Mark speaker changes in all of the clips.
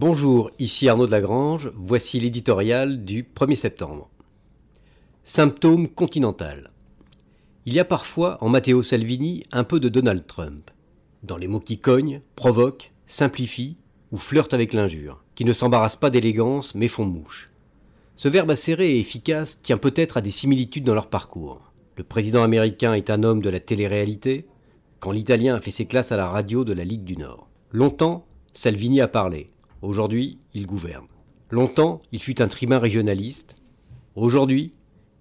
Speaker 1: Bonjour, ici Arnaud de Lagrange, voici l'éditorial du 1er septembre. Symptômes continental. Il y a parfois en Matteo Salvini un peu de Donald Trump, dans les mots qui cognent, provoquent, simplifient ou flirtent avec l'injure, qui ne s'embarrassent pas d'élégance mais font mouche. Ce verbe acéré et efficace tient peut-être à des similitudes dans leur parcours. Le président américain est un homme de la télé-réalité, quand l'italien a fait ses classes à la radio de la Ligue du Nord. Longtemps, Salvini a parlé. Aujourd'hui, il gouverne. Longtemps, il fut un tribun régionaliste. Aujourd'hui,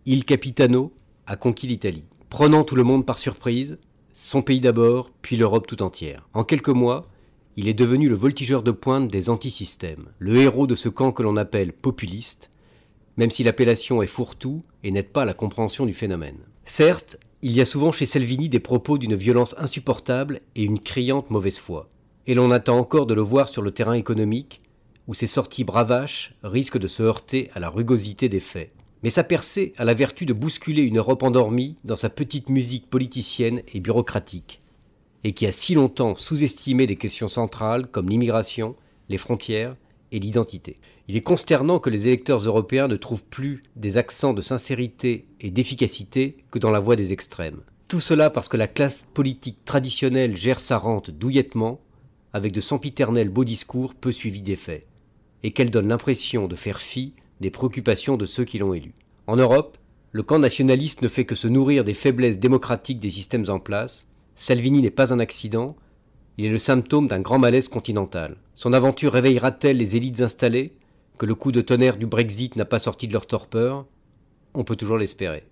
Speaker 1: il Capitano a conquis l'Italie, prenant tout le monde par surprise, son pays d'abord, puis l'Europe tout entière. En quelques mois, il est devenu le voltigeur de pointe des antisystèmes, le héros de ce camp que l'on appelle populiste, même si l'appellation est fourre-tout et n'aide pas à la compréhension du phénomène. Certes, il y a souvent chez Salvini des propos d'une violence insupportable et une criante mauvaise foi. Et l'on attend encore de le voir sur le terrain économique, où ses sorties bravaches risquent de se heurter à la rugosité des faits. Mais sa percée a la vertu de bousculer une Europe endormie dans sa petite musique politicienne et bureaucratique, et qui a si longtemps sous-estimé des questions centrales comme l'immigration, les frontières, et l'identité. Il est consternant que les électeurs européens ne trouvent plus des accents de sincérité et d'efficacité que dans la voie des extrêmes. Tout cela parce que la classe politique traditionnelle gère sa rente douillettement, avec de sempiternels beaux discours peu suivis d'effets, et qu'elle donne l'impression de faire fi des préoccupations de ceux qui l'ont élu. En Europe, le camp nationaliste ne fait que se nourrir des faiblesses démocratiques des systèmes en place. Salvini n'est pas un accident, il est le symptôme d'un grand malaise continental. Son aventure réveillera-t-elle les élites installées? Que le coup de tonnerre du Brexit n'a pas sorti de leur torpeur? On peut toujours l'espérer.